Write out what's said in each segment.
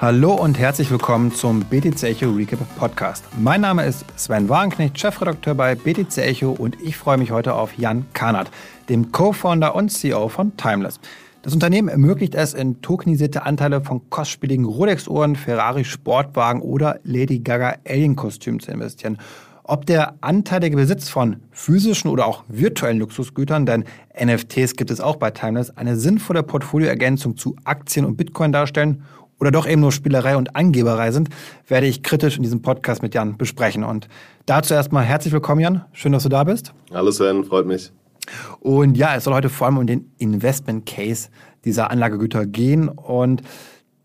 Hallo und herzlich willkommen zum BTC Echo Recap Podcast. Mein Name ist Sven Wagenknecht, Chefredakteur bei BTC Echo und ich freue mich heute auf Jan Karnert, dem Co-Founder und CEO von Timeless. Das Unternehmen ermöglicht es, in tokenisierte Anteile von kostspieligen Rolex-Uhren, Ferrari Sportwagen oder Lady Gaga Alien-Kostümen zu investieren. Ob der anteilige Besitz von physischen oder auch virtuellen Luxusgütern, denn NFTs gibt es auch bei Timeless, eine sinnvolle Portfolioergänzung zu Aktien und Bitcoin darstellen oder doch eben nur Spielerei und Angeberei sind, werde ich kritisch in diesem Podcast mit Jan besprechen. Und dazu erstmal herzlich willkommen, Jan. Schön, dass du da bist. Hallo Sven, freut mich. Und ja, es soll heute vor allem um den Investment Case dieser Anlagegüter gehen. Und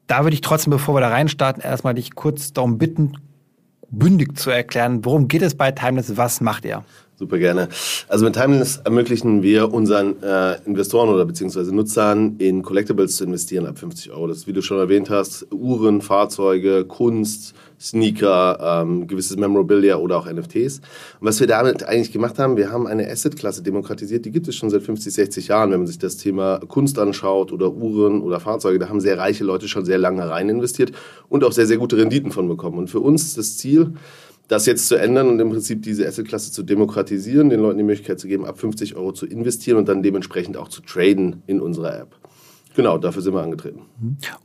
da würde ich trotzdem, bevor wir da reinstarten, erstmal dich kurz darum bitten, bündig zu erklären, worum geht es bei Timeless, was macht ihr? Super gerne. Also mit Timeless ermöglichen wir unseren äh, Investoren oder beziehungsweise Nutzern in Collectibles zu investieren ab 50 Euro. Das, wie du schon erwähnt hast, Uhren, Fahrzeuge, Kunst, Sneaker, ähm, gewisses Memorabilia oder auch NFTs. Und was wir damit eigentlich gemacht haben, wir haben eine Assetklasse demokratisiert, die gibt es schon seit 50, 60 Jahren. Wenn man sich das Thema Kunst anschaut oder Uhren oder Fahrzeuge, da haben sehr reiche Leute schon sehr lange rein investiert und auch sehr, sehr gute Renditen von bekommen. Und für uns das Ziel, das jetzt zu ändern und im Prinzip diese Assetklasse zu demokratisieren, den Leuten die Möglichkeit zu geben, ab 50 Euro zu investieren und dann dementsprechend auch zu traden in unserer App. Genau, dafür sind wir angetreten.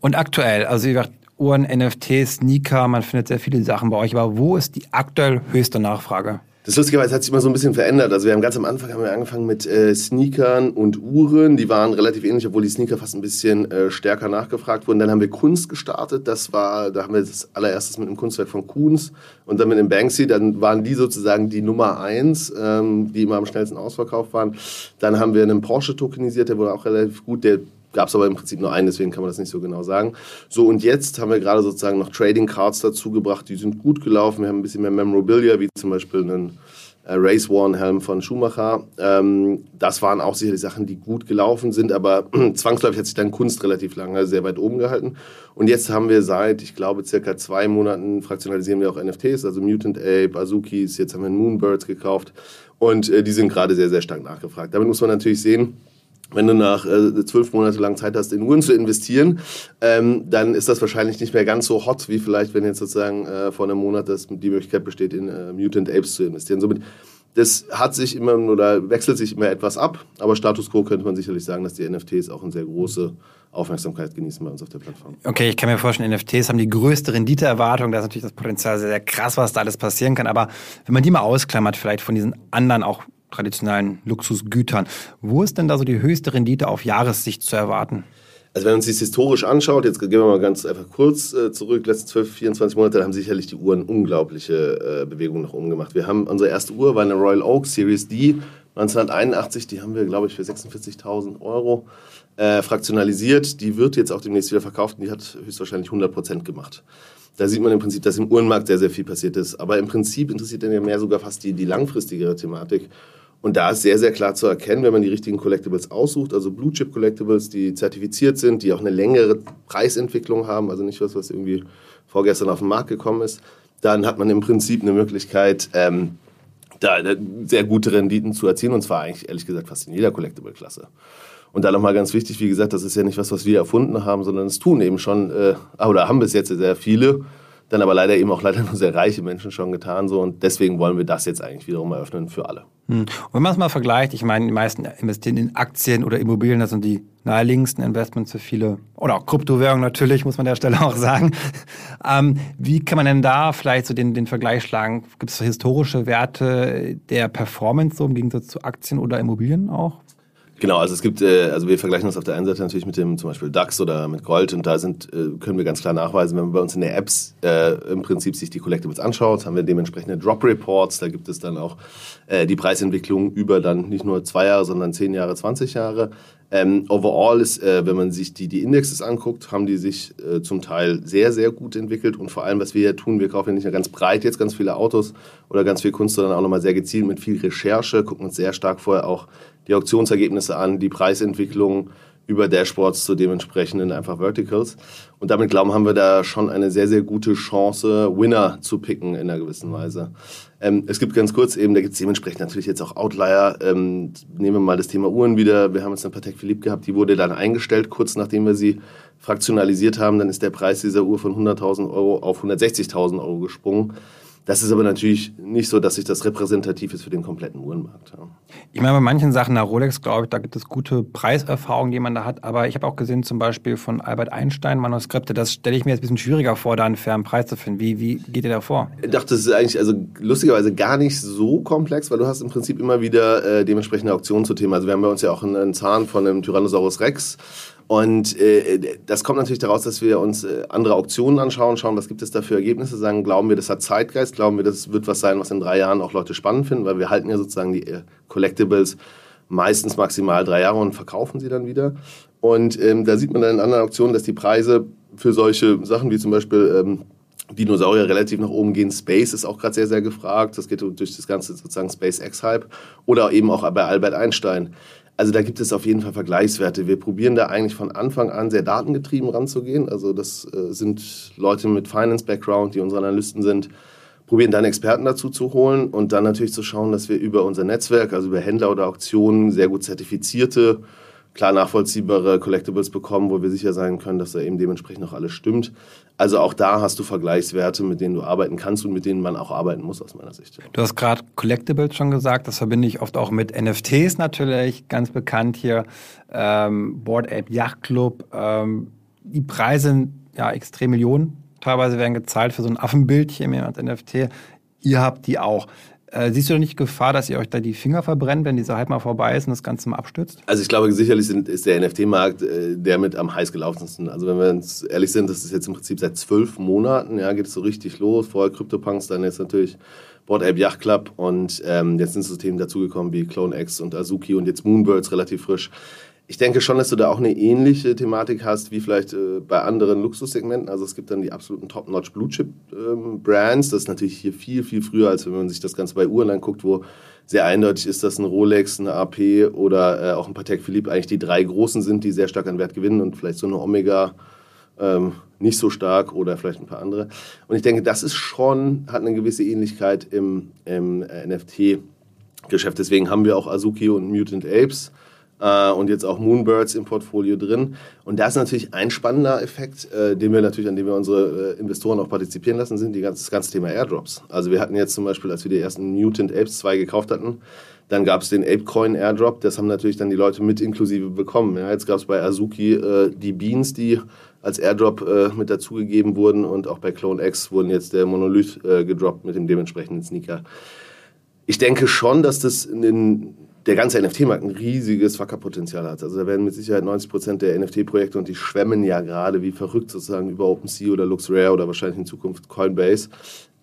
Und aktuell, also wie gesagt, Uhren, NFTs, Sneaker, man findet sehr viele Sachen bei euch, aber wo ist die aktuell höchste Nachfrage? Das Lustigerweise hat sich immer so ein bisschen verändert. Also wir haben ganz am Anfang haben wir angefangen mit äh, Sneakern und Uhren. Die waren relativ ähnlich, obwohl die Sneaker fast ein bisschen äh, stärker nachgefragt wurden. Dann haben wir Kunst gestartet. Das war, da haben wir das allererstes mit einem Kunstwerk von Kuhns und dann mit dem Banksy. Dann waren die sozusagen die Nummer eins, ähm, die immer am schnellsten ausverkauft waren. Dann haben wir einen Porsche tokenisiert, der wurde auch relativ gut. Der Gab es aber im Prinzip nur einen, deswegen kann man das nicht so genau sagen. So, und jetzt haben wir gerade sozusagen noch Trading Cards dazu gebracht, die sind gut gelaufen. Wir haben ein bisschen mehr Memorabilia, wie zum Beispiel einen äh, Race One Helm von Schumacher. Ähm, das waren auch sicherlich Sachen, die gut gelaufen sind, aber zwangsläufig hat sich dann Kunst relativ lange sehr weit oben gehalten. Und jetzt haben wir seit, ich glaube, circa zwei Monaten fraktionalisieren wir auch NFTs, also Mutant Ape, Azukis, jetzt haben wir Moonbirds gekauft und äh, die sind gerade sehr, sehr stark nachgefragt. Damit muss man natürlich sehen, wenn du nach äh, zwölf Monate lang Zeit hast, in Uhren zu investieren, ähm, dann ist das wahrscheinlich nicht mehr ganz so hot, wie vielleicht, wenn jetzt sozusagen äh, vor einem Monat das, die Möglichkeit besteht, in äh, Mutant Apes zu investieren. Somit, das hat sich immer oder wechselt sich immer etwas ab, aber Status Quo könnte man sicherlich sagen, dass die NFTs auch eine sehr große Aufmerksamkeit genießen bei uns auf der Plattform. Okay, ich kann mir vorstellen, NFTs haben die größte Renditeerwartung. Da ist natürlich das Potenzial sehr, sehr krass, was da alles passieren kann. Aber wenn man die mal ausklammert, vielleicht von diesen anderen auch traditionellen Luxusgütern. Wo ist denn da so die höchste Rendite auf Jahressicht zu erwarten? Also wenn man sich historisch anschaut, jetzt gehen wir mal ganz einfach kurz äh, zurück, letzte 12, 24 Monate haben sicherlich die Uhren unglaubliche äh, Bewegungen nach oben gemacht. Wir haben, unsere erste Uhr war eine Royal Oak Series D 1981, die haben wir, glaube ich, für 46.000 Euro äh, fraktionalisiert. Die wird jetzt auch demnächst wieder verkauft und die hat höchstwahrscheinlich 100 Prozent gemacht. Da sieht man im Prinzip, dass im Uhrenmarkt sehr, sehr viel passiert ist. Aber im Prinzip interessiert dann ja mehr sogar fast die, die langfristigere Thematik. Und da ist sehr, sehr klar zu erkennen, wenn man die richtigen Collectibles aussucht, also Blue Chip Collectibles, die zertifiziert sind, die auch eine längere Preisentwicklung haben, also nicht was, was irgendwie vorgestern auf den Markt gekommen ist, dann hat man im Prinzip eine Möglichkeit, ähm, da sehr gute Renditen zu erzielen und zwar eigentlich ehrlich gesagt fast in jeder Collectible-Klasse. Und da nochmal ganz wichtig, wie gesagt, das ist ja nicht was, was wir erfunden haben, sondern es tun eben schon, äh, oder haben bis jetzt sehr viele dann aber leider eben auch leider nur sehr reiche Menschen schon getan so und deswegen wollen wir das jetzt eigentlich wiederum eröffnen für alle. Hm. Und wenn man es mal vergleicht, ich meine, die meisten investieren in Aktien oder Immobilien, das sind die naheliegendsten Investments für viele oder auch Kryptowährungen natürlich, muss man an der Stelle auch sagen. Ähm, wie kann man denn da vielleicht so den, den Vergleich schlagen? Gibt es historische Werte der Performance so im Gegensatz zu Aktien oder Immobilien auch? Genau, also es gibt, äh, also wir vergleichen das auf der einen Seite natürlich mit dem zum Beispiel DAX oder mit Gold und da sind, äh, können wir ganz klar nachweisen, wenn man bei uns in der Apps äh, im Prinzip sich die Collectibles anschaut, haben wir dementsprechende Drop Reports, da gibt es dann auch äh, die Preisentwicklung über dann nicht nur zwei Jahre, sondern zehn Jahre, 20 Jahre. Ähm, overall ist, äh, wenn man sich die, die Indexes anguckt, haben die sich äh, zum Teil sehr, sehr gut entwickelt. Und vor allem, was wir hier tun, wir kaufen ja nicht nur ganz breit jetzt ganz viele Autos oder ganz viel Kunst, sondern auch nochmal sehr gezielt mit viel Recherche, gucken uns sehr stark vorher auch die Auktionsergebnisse an, die Preisentwicklung, über Dashboards zu dementsprechenden einfach Verticals. Und damit glauben, haben wir da schon eine sehr, sehr gute Chance, Winner zu picken in einer gewissen Weise. Ähm, es gibt ganz kurz eben, da gibt es dementsprechend natürlich jetzt auch Outlier. Ähm, nehmen wir mal das Thema Uhren wieder. Wir haben jetzt eine Patek Philippe gehabt, die wurde dann eingestellt, kurz nachdem wir sie fraktionalisiert haben. Dann ist der Preis dieser Uhr von 100.000 Euro auf 160.000 Euro gesprungen. Das ist aber natürlich nicht so, dass sich das repräsentativ ist für den kompletten Uhrenmarkt. Ja. Ich meine, bei manchen Sachen, nach Rolex, glaube ich, da gibt es gute Preiserfahrungen, die man da hat. Aber ich habe auch gesehen, zum Beispiel von Albert Einstein Manuskripte, das stelle ich mir jetzt ein bisschen schwieriger vor, da einen fairen Preis zu finden. Wie, wie geht ihr da vor? Ich dachte, das ist eigentlich also lustigerweise gar nicht so komplex, weil du hast im Prinzip immer wieder äh, dementsprechende Auktionen zu Themen. Also wir haben bei uns ja auch einen Zahn von einem Tyrannosaurus Rex und äh, das kommt natürlich daraus, dass wir uns äh, andere Auktionen anschauen, schauen, was gibt es da für Ergebnisse, sagen, glauben wir, das hat Zeitgeist, glauben wir, das wird was sein, was in drei Jahren auch Leute spannend finden, weil wir halten ja sozusagen die äh, Collectibles meistens maximal drei Jahre und verkaufen sie dann wieder. Und ähm, da sieht man dann in anderen Auktionen, dass die Preise für solche Sachen wie zum Beispiel ähm, Dinosaurier relativ nach oben gehen. Space ist auch gerade sehr, sehr gefragt. Das geht durch das ganze sozusagen SpaceX-Hype. Oder eben auch bei Albert Einstein. Also da gibt es auf jeden Fall Vergleichswerte. Wir probieren da eigentlich von Anfang an sehr datengetrieben ranzugehen. Also das äh, sind Leute mit Finance-Background, die unsere Analysten sind, probieren dann Experten dazu zu holen und dann natürlich zu schauen, dass wir über unser Netzwerk, also über Händler oder Auktionen, sehr gut zertifizierte klar nachvollziehbare Collectibles bekommen, wo wir sicher sein können, dass da eben dementsprechend auch alles stimmt. Also auch da hast du Vergleichswerte, mit denen du arbeiten kannst und mit denen man auch arbeiten muss aus meiner Sicht. Du hast gerade Collectibles schon gesagt, das verbinde ich oft auch mit NFTs natürlich, ganz bekannt hier, ähm, Board Ape Yacht Club. Ähm, die Preise sind ja extrem Millionen. Teilweise werden gezahlt für so ein Affenbildchen als NFT. Ihr habt die auch. Äh, siehst du da nicht Gefahr, dass ihr euch da die Finger verbrennt, wenn dieser Hype mal vorbei ist und das Ganze mal abstürzt? Also ich glaube, sicherlich sind, ist der NFT-Markt äh, der mit am heiß gelaufensten. Also wenn wir uns ehrlich sind, das ist jetzt im Prinzip seit zwölf Monaten, ja, geht es so richtig los. Vorher CryptoPunks, dann jetzt natürlich Board Ape Yacht Club und ähm, jetzt sind so Themen dazugekommen wie Clone X und Azuki und jetzt Moonbirds relativ frisch. Ich denke schon, dass du da auch eine ähnliche Thematik hast wie vielleicht äh, bei anderen Luxussegmenten. Also es gibt dann die absoluten Top-Notch Blue-Chip-Brands. Ähm, das ist natürlich hier viel, viel früher, als wenn man sich das Ganze bei Uhren anguckt, wo sehr eindeutig ist, dass ein Rolex, eine AP oder äh, auch ein Patek Philippe eigentlich die drei großen sind, die sehr stark an Wert gewinnen und vielleicht so eine Omega ähm, nicht so stark oder vielleicht ein paar andere. Und ich denke, das ist schon, hat eine gewisse Ähnlichkeit im, im äh, NFT-Geschäft. Deswegen haben wir auch Azuki und Mutant Apes äh, und jetzt auch Moonbirds im Portfolio drin. Und da ist natürlich ein spannender Effekt, äh, den wir natürlich, an dem wir unsere äh, Investoren auch partizipieren lassen, sind die ganze, das ganze Thema Airdrops. Also wir hatten jetzt zum Beispiel, als wir die ersten Mutant Apes 2 gekauft hatten, dann gab es den Apecoin Airdrop, das haben natürlich dann die Leute mit inklusive bekommen. Ja, jetzt gab es bei Azuki äh, die Beans, die als Airdrop äh, mit dazugegeben wurden und auch bei Clone X wurden jetzt der Monolith äh, gedroppt mit dem dementsprechenden Sneaker. Ich denke schon, dass das in den der ganze NFT-Markt ein riesiges Wackerpotenzial hat. Also da werden mit Sicherheit 90 Prozent der NFT-Projekte und die schwemmen ja gerade wie verrückt sozusagen über OpenSea oder LuxRare oder wahrscheinlich in Zukunft Coinbase,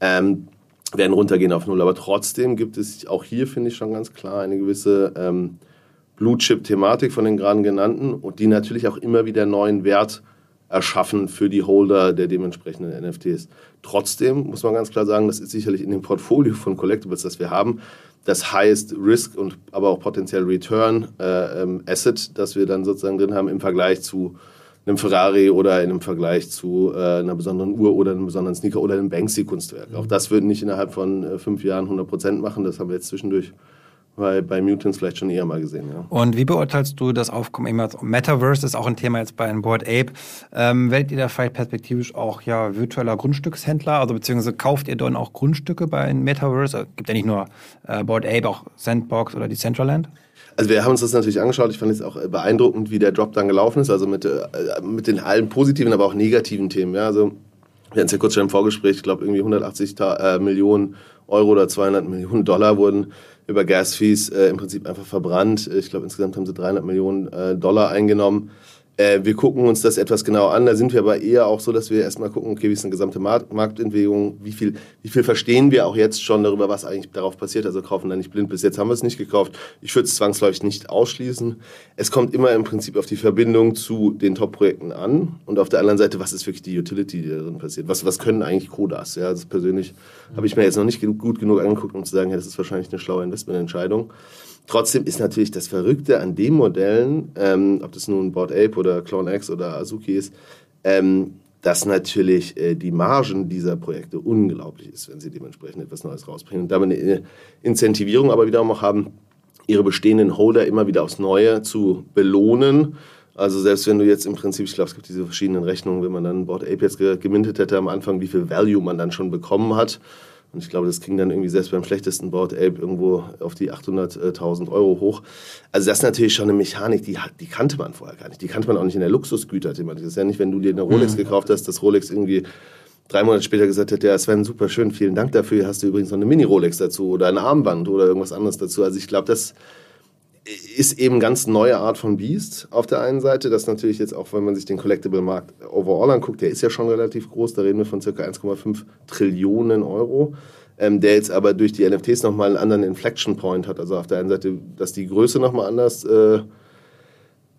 ähm, werden runtergehen auf Null. Aber trotzdem gibt es auch hier, finde ich schon ganz klar, eine gewisse ähm, Blue-Chip-Thematik von den gerade genannten und die natürlich auch immer wieder neuen Wert erschaffen für die Holder der dementsprechenden NFTs. Trotzdem muss man ganz klar sagen, das ist sicherlich in dem Portfolio von Collectibles, das wir haben, das Highest Risk und aber auch potenziell Return äh, ähm, Asset, das wir dann sozusagen drin haben im Vergleich zu einem Ferrari oder in einem Vergleich zu äh, einer besonderen Uhr oder einem besonderen Sneaker oder einem Banksy-Kunstwerk. Mhm. Auch das würden nicht innerhalb von äh, fünf Jahren 100 Prozent machen. Das haben wir jetzt zwischendurch bei, bei Mutants vielleicht schon eher mal gesehen. Ja. Und wie beurteilst du das Aufkommen immer? Metaverse ist auch ein Thema jetzt bei Board Ape. Ähm, werdet ihr da vielleicht perspektivisch auch ja virtueller Grundstückshändler, also beziehungsweise kauft ihr dann auch Grundstücke bei Metaverse? Es gibt ja nicht nur äh, Board Ape, auch Sandbox oder Decentraland. Also wir haben uns das natürlich angeschaut. Ich fand es auch beeindruckend, wie der Drop dann gelaufen ist. Also mit, äh, mit den allen positiven, aber auch negativen Themen. Ja, also wir hatten es ja kurz schon im Vorgespräch. Ich glaube irgendwie 180 äh, Millionen Euro oder 200 Millionen Dollar wurden über Gas-Fees äh, im Prinzip einfach verbrannt. Ich glaube, insgesamt haben sie 300 Millionen äh, Dollar eingenommen. Äh, wir gucken uns das etwas genau an. Da sind wir aber eher auch so, dass wir erstmal gucken, okay, wie ist eine gesamte Markt Marktentwicklung, wie viel, wie viel verstehen wir auch jetzt schon darüber, was eigentlich darauf passiert. Also kaufen da nicht blind. Bis jetzt haben wir es nicht gekauft. Ich würde es zwangsläufig nicht ausschließen. Es kommt immer im Prinzip auf die Verbindung zu den Top-Projekten an. Und auf der anderen Seite, was ist wirklich die Utility, die darin passiert? Was, was können eigentlich Codas? Ja, das persönlich habe ich mir jetzt noch nicht gut genug angeguckt, um zu sagen, ja, das ist wahrscheinlich eine schlaue Investmententscheidung. Trotzdem ist natürlich das Verrückte an den Modellen, ähm, ob das nun Board Ape oder Clone X oder Azuki ist, ähm, dass natürlich äh, die Margen dieser Projekte unglaublich ist, wenn sie dementsprechend etwas Neues rausbringen und damit eine Incentivierung aber wiederum auch haben, ihre bestehenden Holder immer wieder aufs Neue zu belohnen. Also selbst wenn du jetzt im Prinzip, ich glaube, es gibt diese verschiedenen Rechnungen, wenn man dann Board Ape jetzt gemintet hätte am Anfang, wie viel Value man dann schon bekommen hat. Und ich glaube, das ging dann irgendwie selbst beim schlechtesten Board Ape irgendwo auf die 800.000 Euro hoch. Also das ist natürlich schon eine Mechanik, die, die kannte man vorher gar nicht. Die kannte man auch nicht in der Luxusgüter-Thematik. Das ist ja nicht, wenn du dir eine Rolex mhm. gekauft hast, dass Rolex irgendwie drei Monate später gesagt hat, ja, Sven, super schön, vielen Dank dafür, hast du übrigens noch eine Mini-Rolex dazu oder ein Armband oder irgendwas anderes dazu. Also ich glaube, das ist eben ganz neue Art von Beast auf der einen Seite. Das natürlich jetzt auch, wenn man sich den Collectible-Markt overall anguckt, der ist ja schon relativ groß. Da reden wir von circa 1,5 Trillionen Euro. Ähm, der jetzt aber durch die NFTs nochmal einen anderen Inflection Point hat. Also auf der einen Seite, dass die Größe nochmal anders äh,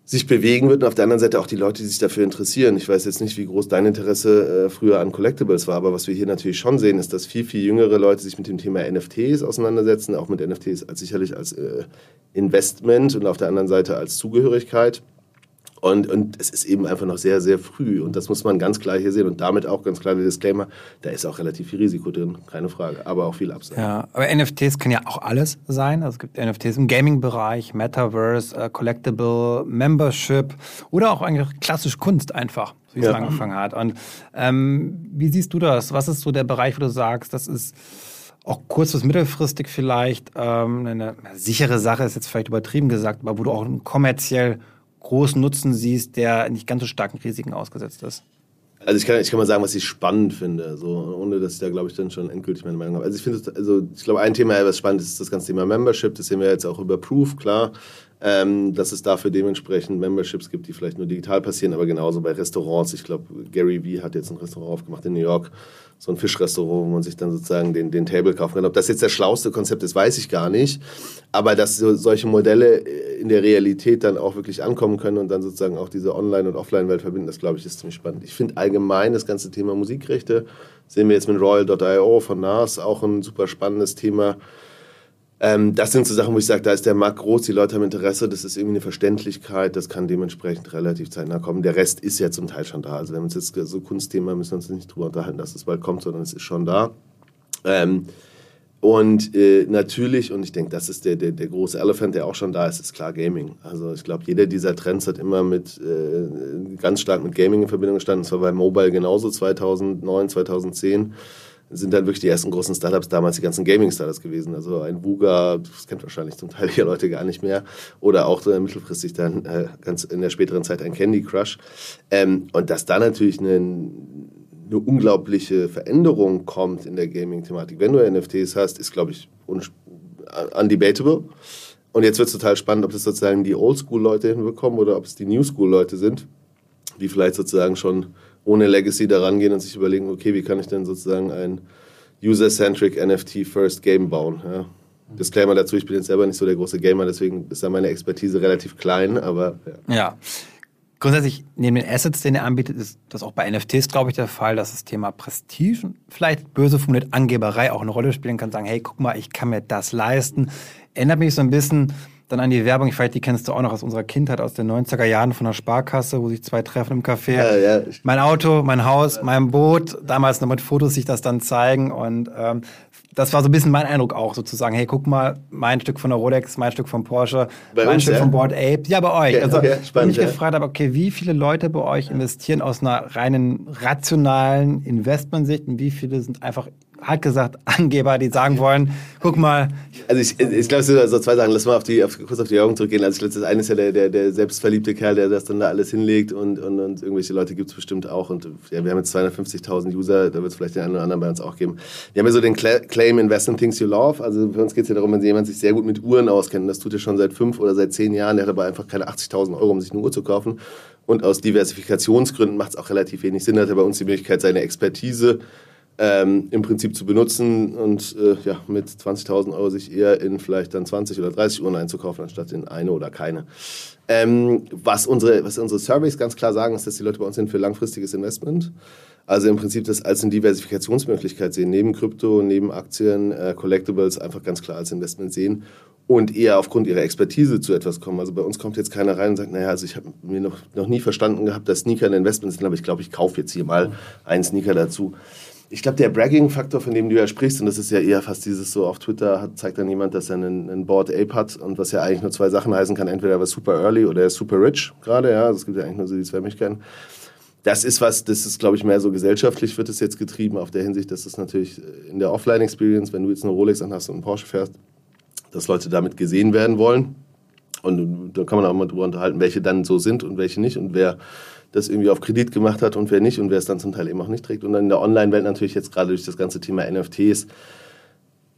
sich bewegen wird und auf der anderen Seite auch die Leute, die sich dafür interessieren. Ich weiß jetzt nicht, wie groß dein Interesse äh, früher an Collectibles war, aber was wir hier natürlich schon sehen, ist, dass viel, viel jüngere Leute sich mit dem Thema NFTs auseinandersetzen, auch mit NFTs als sicherlich als äh, Investment und auf der anderen Seite als Zugehörigkeit. Und, und es ist eben einfach noch sehr, sehr früh. Und das muss man ganz klar hier sehen. Und damit auch ganz klar der Disclaimer, da ist auch relativ viel Risiko drin, keine Frage. Aber auch viel Upside. Ja, aber NFTs können ja auch alles sein. Also es gibt NFTs im Gaming-Bereich, Metaverse, uh, Collectible, Membership oder auch eigentlich klassisch Kunst einfach, wie ja. es angefangen hat. Und ähm, wie siehst du das? Was ist so der Bereich, wo du sagst, das ist auch kurz- bis mittelfristig vielleicht ähm, eine sichere Sache, ist jetzt vielleicht übertrieben gesagt, aber wo du auch kommerziell großen Nutzen siehst, der nicht ganz so starken Risiken ausgesetzt ist? Also ich kann, ich kann mal sagen, was ich spannend finde, so, ohne dass ich da, glaube ich, dann schon endgültig meine Meinung habe. Also ich finde, also ich glaube, ein Thema, was spannend ist, ist das ganze Thema Membership. Das sehen wir jetzt auch über Proof, klar ähm, dass es dafür dementsprechend Memberships gibt, die vielleicht nur digital passieren, aber genauso bei Restaurants. Ich glaube, Gary Vee hat jetzt ein Restaurant aufgemacht in New York, so ein Fischrestaurant, wo man sich dann sozusagen den, den Table kaufen kann. Ob das jetzt das schlauste Konzept ist, weiß ich gar nicht. Aber dass so, solche Modelle in der Realität dann auch wirklich ankommen können und dann sozusagen auch diese Online- und Offline-Welt verbinden, das glaube ich ist ziemlich spannend. Ich finde allgemein das ganze Thema Musikrechte, sehen wir jetzt mit Royal.io von NAS auch ein super spannendes Thema ähm, das sind so Sachen, wo ich sage, da ist der Markt groß, die Leute haben Interesse, das ist irgendwie eine Verständlichkeit, das kann dementsprechend relativ zeitnah kommen. Der Rest ist ja zum Teil schon da. Also wenn wir uns jetzt so Kunstthema, müssen wir uns nicht drüber unterhalten, dass es bald kommt, sondern es ist schon da. Ähm, und äh, natürlich, und ich denke, das ist der, der, der große Elephant, der auch schon da ist, ist klar Gaming. Also ich glaube, jeder dieser Trends hat immer mit äh, ganz stark mit Gaming in Verbindung gestanden. Das war bei Mobile genauso 2009, 2010 sind dann wirklich die ersten großen Startups damals die ganzen Gaming-Startups gewesen. Also ein Vuga, das kennt wahrscheinlich zum Teil hier Leute gar nicht mehr. Oder auch äh, mittelfristig dann äh, ganz in der späteren Zeit ein Candy Crush. Ähm, und dass da natürlich eine, eine unglaubliche Veränderung kommt in der Gaming-Thematik. Wenn du NFTs hast, ist, glaube ich, undebatable. Und jetzt wird es total spannend, ob das sozusagen die Oldschool-Leute hinbekommen oder ob es die New-School-Leute sind, die vielleicht sozusagen schon ohne Legacy da rangehen und sich überlegen, okay, wie kann ich denn sozusagen ein User-Centric NFT-First Game bauen. Ja. Disclaimer dazu, ich bin jetzt selber nicht so der große Gamer, deswegen ist da meine Expertise relativ klein, aber ja. ja. Grundsätzlich, neben den Assets, den er anbietet, ist das auch bei NFTs, glaube ich, der Fall, dass das Thema Prestige, vielleicht böse formuliert Angeberei auch eine Rolle spielen kann, sagen, hey, guck mal, ich kann mir das leisten. Erinnert mich so ein bisschen dann an die Werbung, ich weiß, die kennst du auch noch aus unserer Kindheit, aus den 90er Jahren von der Sparkasse, wo sich zwei treffen im Café. Ja, ja. Mein Auto, mein Haus, mein Boot, damals noch mit Fotos sich das dann zeigen. Und ähm, das war so ein bisschen mein Eindruck auch, sozusagen, hey, guck mal, mein Stück von der Rolex, mein Stück von Porsche, bei mein uns, Stück ja? von Board Ape. Ja, bei euch. Okay, also, okay, spannend, wenn ich ja. gefragt habe, okay, wie viele Leute bei euch investieren aus einer reinen rationalen Investmentsicht und wie viele sind einfach hat gesagt, Angeber, die sagen wollen, guck mal. Also ich, ich glaube, es sind also zwei Sachen. Lass mal auf die, auf, kurz auf die Augen zurückgehen. Also das eine ist ja der, der, der selbstverliebte Kerl, der das dann da alles hinlegt und, und, und irgendwelche Leute gibt es bestimmt auch. Und ja, wir haben jetzt 250.000 User, da wird es vielleicht den einen oder anderen bei uns auch geben. Wir haben ja so den Claim Invest in Things You Love. Also für uns geht es ja darum, wenn jemand sich sehr gut mit Uhren auskennt, das tut er schon seit fünf oder seit zehn Jahren, der hat aber einfach keine 80.000 Euro, um sich eine Uhr zu kaufen. Und aus Diversifikationsgründen macht es auch relativ wenig Sinn, hat er bei uns die Möglichkeit, seine Expertise ähm, im Prinzip zu benutzen und äh, ja, mit 20.000 Euro sich eher in vielleicht dann 20 oder 30 Uhren einzukaufen, anstatt in eine oder keine. Ähm, was, unsere, was unsere Surveys ganz klar sagen, ist, dass die Leute bei uns sind für langfristiges Investment. Also im Prinzip das als eine Diversifikationsmöglichkeit sehen, neben Krypto, neben Aktien, äh, Collectibles einfach ganz klar als Investment sehen und eher aufgrund ihrer Expertise zu etwas kommen. Also bei uns kommt jetzt keiner rein und sagt, naja, also ich habe mir noch, noch nie verstanden gehabt, dass Sneaker ein Investment sind, aber ich glaube, ich kaufe jetzt hier mal einen Sneaker dazu. Ich glaube, der Bragging-Faktor, von dem du ja sprichst, und das ist ja eher fast dieses so auf Twitter, hat, zeigt dann jemand, dass er einen, einen Board Ape hat und was ja eigentlich nur zwei Sachen heißen kann. Entweder er war super early oder er ist super rich gerade, ja. Also es gibt ja eigentlich nur so die zwei Möglichkeiten. Das ist was, das ist, glaube ich, mehr so gesellschaftlich wird es jetzt getrieben, auf der Hinsicht, dass es natürlich in der Offline-Experience, wenn du jetzt eine Rolex anhast und einen Porsche fährst, dass Leute damit gesehen werden wollen. Und da kann man auch mal drüber unterhalten, welche dann so sind und welche nicht und wer das irgendwie auf Kredit gemacht hat und wer nicht und wer es dann zum Teil eben auch nicht trägt. Und dann in der Online-Welt natürlich jetzt gerade durch das ganze Thema NFTs,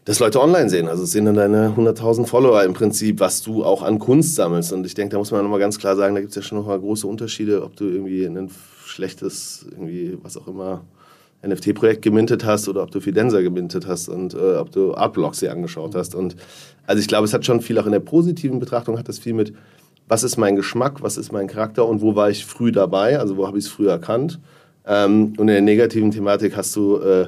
dass Leute online sehen. Also sehen dann deine 100.000 Follower im Prinzip, was du auch an Kunst sammelst. Und ich denke, da muss man nochmal ganz klar sagen, da gibt es ja schon nochmal große Unterschiede, ob du irgendwie ein schlechtes, irgendwie was auch immer, NFT-Projekt gemintet hast oder ob du Fidenza gemintet hast und äh, ob du Artblocks dir angeschaut hast. Und also ich glaube, es hat schon viel auch in der positiven Betrachtung hat das viel mit, was ist mein Geschmack, was ist mein Charakter und wo war ich früh dabei, also wo habe ich es früh erkannt. Ähm, und in der negativen Thematik hast du äh,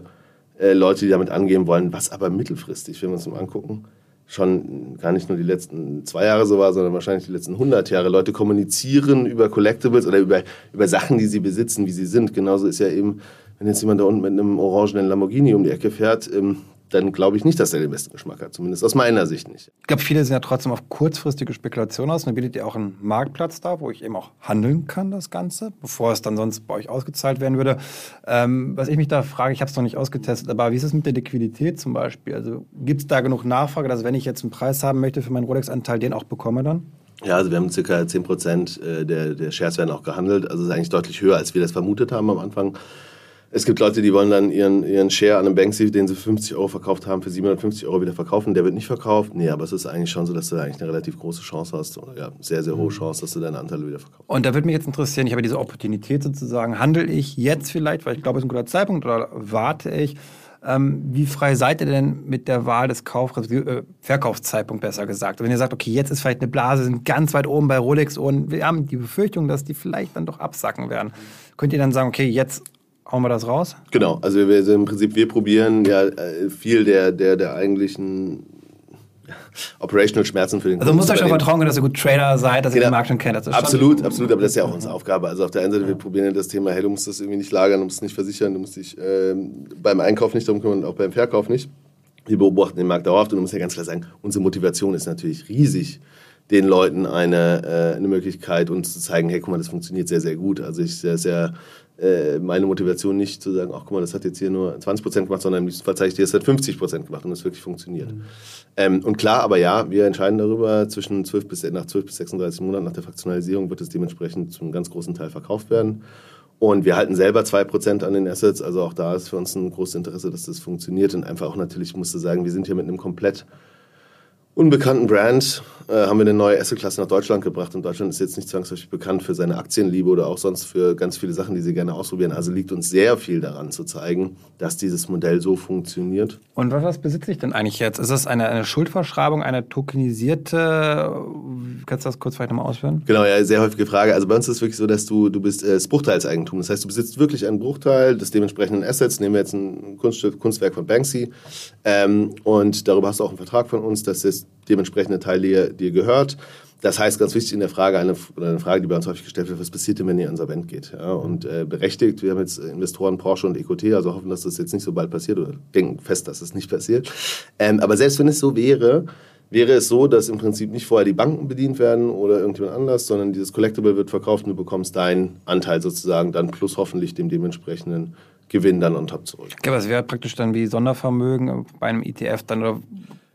äh, Leute, die damit angehen wollen, was aber mittelfristig, wenn wir uns mal angucken, schon gar nicht nur die letzten zwei Jahre so war, sondern wahrscheinlich die letzten 100 Jahre. Leute kommunizieren über Collectibles oder über, über Sachen, die sie besitzen, wie sie sind. Genauso ist ja eben wenn jetzt jemand da unten mit einem orangenen Lamborghini um die Ecke fährt, ähm, dann glaube ich nicht, dass er den besten Geschmack hat. Zumindest aus meiner Sicht nicht. Ich glaube, viele sind ja trotzdem auf kurzfristige Spekulation aus. dann bietet ihr auch einen Marktplatz da, wo ich eben auch handeln kann, das Ganze, bevor es dann sonst bei euch ausgezahlt werden würde. Ähm, was ich mich da frage, ich habe es noch nicht ausgetestet, aber wie ist es mit der Liquidität zum Beispiel? Also gibt es da genug Nachfrage, dass wenn ich jetzt einen Preis haben möchte für meinen Rolex-Anteil, den auch bekomme dann? Ja, also wir haben circa 10 Prozent äh, der, der Shares werden auch gehandelt. Also es ist eigentlich deutlich höher, als wir das vermutet haben am Anfang. Es gibt Leute, die wollen dann ihren, ihren Share an einem Banksy, den sie für 50 Euro verkauft haben, für 750 Euro wieder verkaufen. Der wird nicht verkauft. Nee, aber es ist eigentlich schon so, dass du da eigentlich eine relativ große Chance hast, oder ja, sehr, sehr hohe mhm. Chance, dass du deine Anteile wieder verkaufst. Und da würde mich jetzt interessieren, ich habe diese Opportunität sozusagen, handle ich jetzt vielleicht, weil ich glaube, es ist ein guter Zeitpunkt, oder warte ich? Ähm, wie frei seid ihr denn mit der Wahl des Kauf äh, Verkaufszeitpunkts besser gesagt? Wenn ihr sagt, okay, jetzt ist vielleicht eine Blase, sind ganz weit oben bei Rolex und wir haben die Befürchtung, dass die vielleicht dann doch absacken werden. Könnt ihr dann sagen, okay, jetzt Hauen wir das raus? Genau, also wir im Prinzip, wir probieren ja äh, viel der, der, der eigentlichen Operational Schmerzen für den Also muss euch schon vertrauen dass ihr gut Trader seid, dass genau. ihr den Markt schon kennt. absolut, absolut, aber das ist ja auch unsere Aufgabe. Also auf der einen Seite, wir probieren ja das Thema, hey, du musst das irgendwie nicht lagern, du musst es nicht versichern, du musst dich äh, beim Einkauf nicht darum kümmern und auch beim Verkauf nicht. Wir beobachten den Markt dauerhaft und du musst ja ganz klar sagen, unsere Motivation ist natürlich riesig, den Leuten eine, äh, eine Möglichkeit uns zu zeigen, hey, guck mal, das funktioniert sehr, sehr gut. Also ich sehr, sehr äh, meine Motivation nicht zu sagen, ach guck mal, das hat jetzt hier nur 20 Prozent gemacht, sondern im liebsten Fall zeige ich dir, es hat 50 Prozent gemacht und es wirklich funktioniert. Mhm. Ähm, und klar, aber ja, wir entscheiden darüber, zwischen 12 bis, nach 12 bis 36 Monaten nach der Fraktionalisierung wird es dementsprechend zum ganz großen Teil verkauft werden. Und wir halten selber 2% an den Assets, also auch da ist für uns ein großes Interesse, dass das funktioniert. Und einfach auch natürlich, musste sagen, wir sind hier mit einem komplett unbekannten Brand äh, haben wir eine neue Asset-Klasse nach Deutschland gebracht. Und Deutschland ist jetzt nicht zwangsläufig bekannt für seine Aktienliebe oder auch sonst für ganz viele Sachen, die sie gerne ausprobieren. Also liegt uns sehr viel daran zu zeigen, dass dieses Modell so funktioniert. Und was, was besitze ich denn eigentlich jetzt? Ist das eine, eine Schuldverschreibung, eine tokenisierte? Kannst du das kurz vielleicht nochmal ausführen? Genau, ja, sehr häufige Frage. Also bei uns ist es wirklich so, dass du, du bist äh, das Bruchteilseigentum. Das heißt, du besitzt wirklich einen Bruchteil des dementsprechenden Assets. Nehmen wir jetzt ein Kunststück, Kunstwerk von Banksy. Ähm, und darüber hast du auch einen Vertrag von uns, dass es dementsprechende Teil dir, dir gehört. Das heißt, ganz wichtig in der Frage, eine, eine Frage, die bei uns häufig gestellt wird, was passiert denn, wenn ihr insolvent geht? Ja, und äh, berechtigt, wir haben jetzt Investoren Porsche und EQT, also hoffen, dass das jetzt nicht so bald passiert oder denken fest, dass das nicht passiert. Ähm, aber selbst wenn es so wäre, wäre es so, dass im Prinzip nicht vorher die Banken bedient werden oder irgendjemand anders, sondern dieses Collectible wird verkauft und du bekommst deinen Anteil sozusagen dann plus hoffentlich dem dementsprechenden Gewinn dann on top zurück. Okay, aber es wäre praktisch dann wie Sondervermögen bei einem ETF dann oder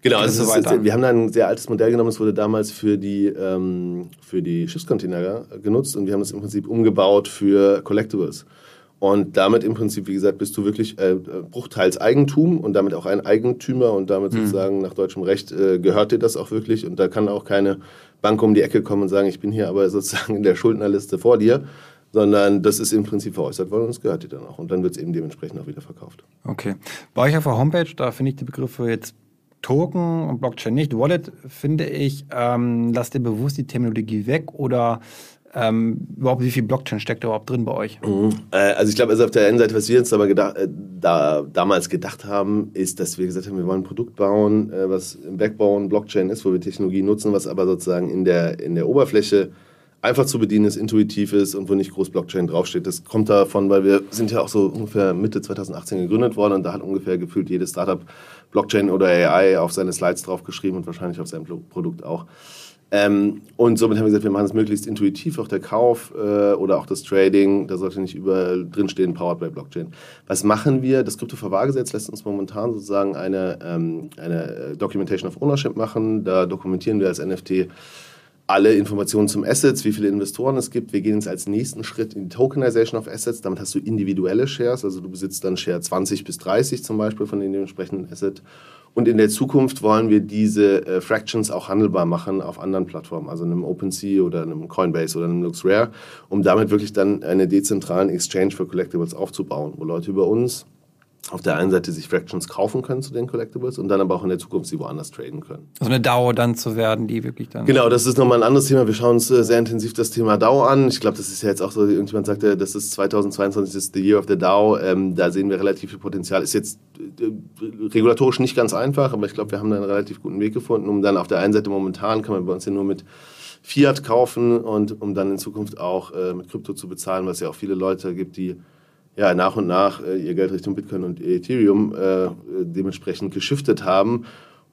Genau, also so ist, wir haben da ein sehr altes Modell genommen, das wurde damals für die, ähm, für die Schiffscontainer genutzt und wir haben das im Prinzip umgebaut für Collectibles. Und damit im Prinzip, wie gesagt, bist du wirklich äh, Bruchteils Eigentum und damit auch ein Eigentümer und damit mhm. sozusagen nach deutschem Recht äh, gehört dir das auch wirklich und da kann auch keine Bank um die Ecke kommen und sagen, ich bin hier aber sozusagen in der Schuldnerliste vor dir, sondern das ist im Prinzip veräußert worden und es gehört dir dann auch und dann wird es eben dementsprechend auch wieder verkauft. Okay. Bei euch auf der Homepage, da finde ich die Begriffe jetzt Token und Blockchain nicht. Wallet finde ich, ähm, lasst ihr bewusst die Terminologie weg oder ähm, überhaupt, wie viel Blockchain steckt da überhaupt drin bei euch? Mhm. Äh, also ich glaube, also auf der einen Seite, was wir uns aber gedacht, äh, da, damals gedacht haben, ist, dass wir gesagt haben, wir wollen ein Produkt bauen, äh, was im Backbone Blockchain ist, wo wir Technologie nutzen, was aber sozusagen in der, in der Oberfläche einfach zu bedienen ist, intuitiv ist und wo nicht groß Blockchain draufsteht. Das kommt davon, weil wir sind ja auch so ungefähr Mitte 2018 gegründet worden und da hat ungefähr gefühlt jedes Startup Blockchain oder AI auf seine Slides draufgeschrieben und wahrscheinlich auf seinem Produkt auch. Ähm, und somit haben wir gesagt, wir machen es möglichst intuitiv, auch der Kauf äh, oder auch das Trading, da sollte nicht überall drinstehen, powered by Blockchain. Was machen wir? Das Kryptoverwahrgesetz lässt uns momentan sozusagen eine, ähm, eine Documentation of Ownership machen. Da dokumentieren wir als NFT alle Informationen zum Assets, wie viele Investoren es gibt. Wir gehen jetzt als nächsten Schritt in die Tokenization of Assets. Damit hast du individuelle Shares, also du besitzt dann Share 20 bis 30 zum Beispiel von dem entsprechenden Asset. Und in der Zukunft wollen wir diese äh, Fractions auch handelbar machen auf anderen Plattformen, also einem OpenSea oder einem Coinbase oder einem LuxRare, um damit wirklich dann einen dezentralen Exchange für Collectibles aufzubauen, wo Leute über uns auf der einen Seite sich Fractions kaufen können zu den Collectibles und dann aber auch in der Zukunft sie woanders traden können. Also eine DAO dann zu werden, die wirklich dann. Genau, das ist nochmal ein anderes Thema. Wir schauen uns äh, sehr intensiv das Thema DAO an. Ich glaube, das ist ja jetzt auch so, irgendjemand sagte, das ist 2022 ist the year of the DAO. Ähm, da sehen wir relativ viel Potenzial. Ist jetzt äh, regulatorisch nicht ganz einfach, aber ich glaube, wir haben da einen relativ guten Weg gefunden, um dann auf der einen Seite momentan kann man bei uns ja nur mit Fiat kaufen und um dann in Zukunft auch äh, mit Krypto zu bezahlen, was ja auch viele Leute gibt, die ja, nach und nach äh, ihr Geld Richtung Bitcoin und Ethereum äh, dementsprechend geschiftet haben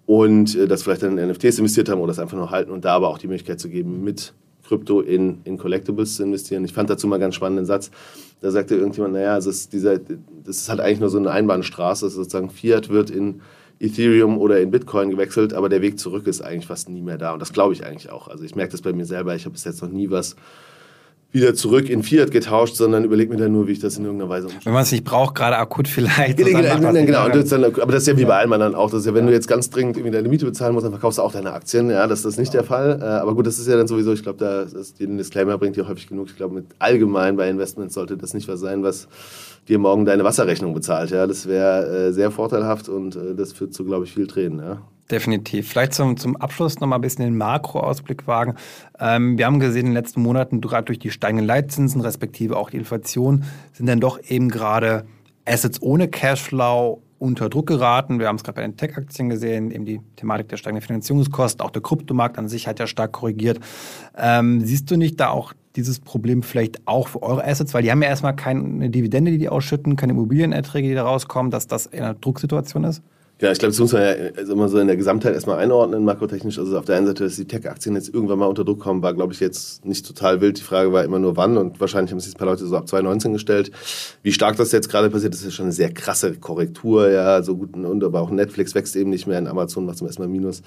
und äh, das vielleicht dann in NFTs investiert haben oder das einfach nur halten und da aber auch die Möglichkeit zu geben, mit Krypto in, in Collectibles zu investieren. Ich fand dazu mal einen ganz spannenden Satz. Da sagte irgendjemand, naja, also ist dieser, das ist halt eigentlich nur so eine Einbahnstraße, sozusagen Fiat wird in Ethereum oder in Bitcoin gewechselt, aber der Weg zurück ist eigentlich fast nie mehr da. Und das glaube ich eigentlich auch. Also ich merke das bei mir selber. Ich habe bis jetzt noch nie was wieder zurück in Fiat getauscht, sondern überleg mir dann nur, wie ich das in irgendeiner Weise umstelle. Wenn man es nicht braucht, gerade akut vielleicht. Ja, genau, genau, genau. Dann, aber das ist ja wie bei allem anderen auch. Das ist ja, wenn du jetzt ganz dringend irgendwie deine Miete bezahlen musst, dann verkaufst du auch deine Aktien. Ja, das ist nicht der Fall. Äh, aber gut, das ist ja dann sowieso, ich glaube, da ist, den Disclaimer bringt dir häufig genug. Ich glaube, mit allgemein bei Investments sollte das nicht was sein, was dir morgen deine Wasserrechnung bezahlt. Ja, das wäre äh, sehr vorteilhaft und äh, das führt zu, glaube ich, viel Tränen. Ja. Definitiv. Vielleicht zum, zum Abschluss noch mal ein bisschen den Makroausblick wagen. Ähm, wir haben gesehen, in den letzten Monaten, gerade durch die steigenden Leitzinsen, respektive auch die Inflation, sind dann doch eben gerade Assets ohne Cashflow unter Druck geraten. Wir haben es gerade bei den Tech-Aktien gesehen, eben die Thematik der steigenden Finanzierungskosten, auch der Kryptomarkt an sich hat ja stark korrigiert. Ähm, siehst du nicht da auch dieses Problem vielleicht auch für eure Assets? Weil die haben ja erstmal keine Dividende, die die ausschütten, keine Immobilienerträge, die da rauskommen, dass das in einer Drucksituation ist? Ja, ich glaube, das muss man ja also immer so in der Gesamtheit erstmal einordnen, makrotechnisch. Also auf der einen Seite, dass die Tech-Aktien jetzt irgendwann mal unter Druck kommen, war, glaube ich, jetzt nicht total wild. Die Frage war immer nur wann und wahrscheinlich haben sich ein paar Leute so ab 2019 gestellt. Wie stark das jetzt gerade passiert, das ist schon eine sehr krasse Korrektur, ja, so gut und aber auch Netflix wächst eben nicht mehr, in Amazon macht zum ersten Mal Minus.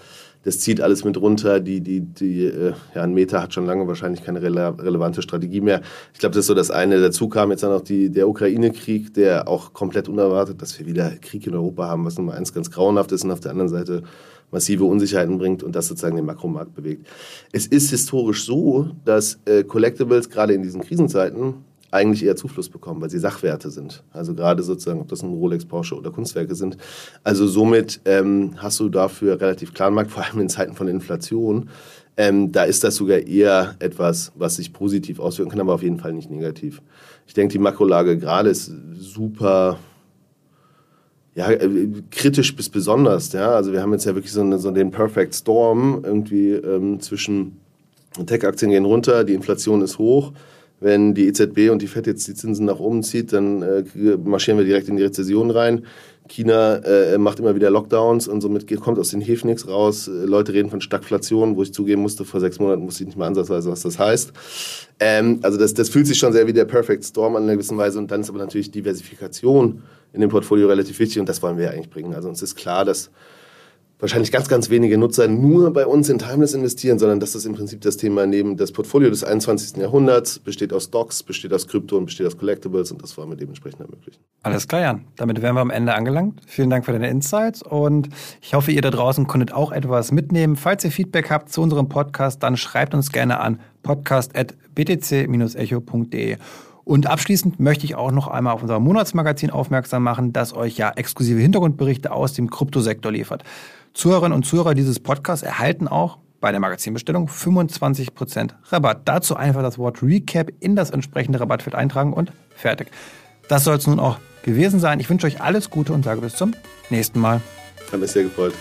Das zieht alles mit runter. Die, die, die, äh, ja, ein Meta hat schon lange wahrscheinlich keine rele relevante Strategie mehr. Ich glaube, das ist so das eine. Dazu kam jetzt dann auch die, der Ukraine-Krieg, der auch komplett unerwartet, dass wir wieder Krieg in Europa haben, was Nummer eins ganz ganz grauenhaft ist und auf der anderen Seite massive Unsicherheiten bringt und das sozusagen den Makromarkt bewegt. Es ist historisch so, dass äh, Collectibles gerade in diesen Krisenzeiten eigentlich eher Zufluss bekommen, weil sie Sachwerte sind. Also gerade sozusagen, ob das ein Rolex, Porsche oder Kunstwerke sind. Also somit ähm, hast du dafür relativ klaren Markt, vor allem in Zeiten von Inflation. Ähm, da ist das sogar eher etwas, was sich positiv auswirken kann, aber auf jeden Fall nicht negativ. Ich denke, die Makrolage gerade ist super ja, äh, kritisch bis besonders. Ja? Also wir haben jetzt ja wirklich so, eine, so den Perfect Storm irgendwie ähm, zwischen Tech-Aktien gehen runter, die Inflation ist hoch. Wenn die EZB und die FED jetzt die Zinsen nach oben zieht, dann äh, marschieren wir direkt in die Rezession rein. China äh, macht immer wieder Lockdowns und somit kommt aus den Häfen nichts raus. Äh, Leute reden von Stagflation, wo ich zugeben musste, vor sechs Monaten wusste ich nicht mal ansatzweise, was das heißt. Ähm, also das, das fühlt sich schon sehr wie der Perfect Storm an einer gewissen Weise und dann ist aber natürlich Diversifikation in dem Portfolio relativ wichtig und das wollen wir eigentlich bringen. Also uns ist klar, dass wahrscheinlich ganz, ganz wenige Nutzer nur bei uns in Timeless investieren, sondern dass das im Prinzip das Thema neben das Portfolio des 21. Jahrhunderts besteht aus Stocks, besteht aus Krypto und besteht aus Collectibles und das wollen wir dementsprechend ermöglichen. Alles klar, Jan. Damit wären wir am Ende angelangt. Vielen Dank für deine Insights und ich hoffe, ihr da draußen konntet auch etwas mitnehmen. Falls ihr Feedback habt zu unserem Podcast, dann schreibt uns gerne an podcast.btc-echo.de. Und abschließend möchte ich auch noch einmal auf unser Monatsmagazin aufmerksam machen, das euch ja exklusive Hintergrundberichte aus dem Kryptosektor liefert. Zuhörerinnen und Zuhörer dieses Podcasts erhalten auch bei der Magazinbestellung 25% Rabatt. Dazu einfach das Wort Recap in das entsprechende Rabattfeld eintragen und fertig. Das soll es nun auch gewesen sein. Ich wünsche euch alles Gute und sage bis zum nächsten Mal. Hat mich sehr gefreut.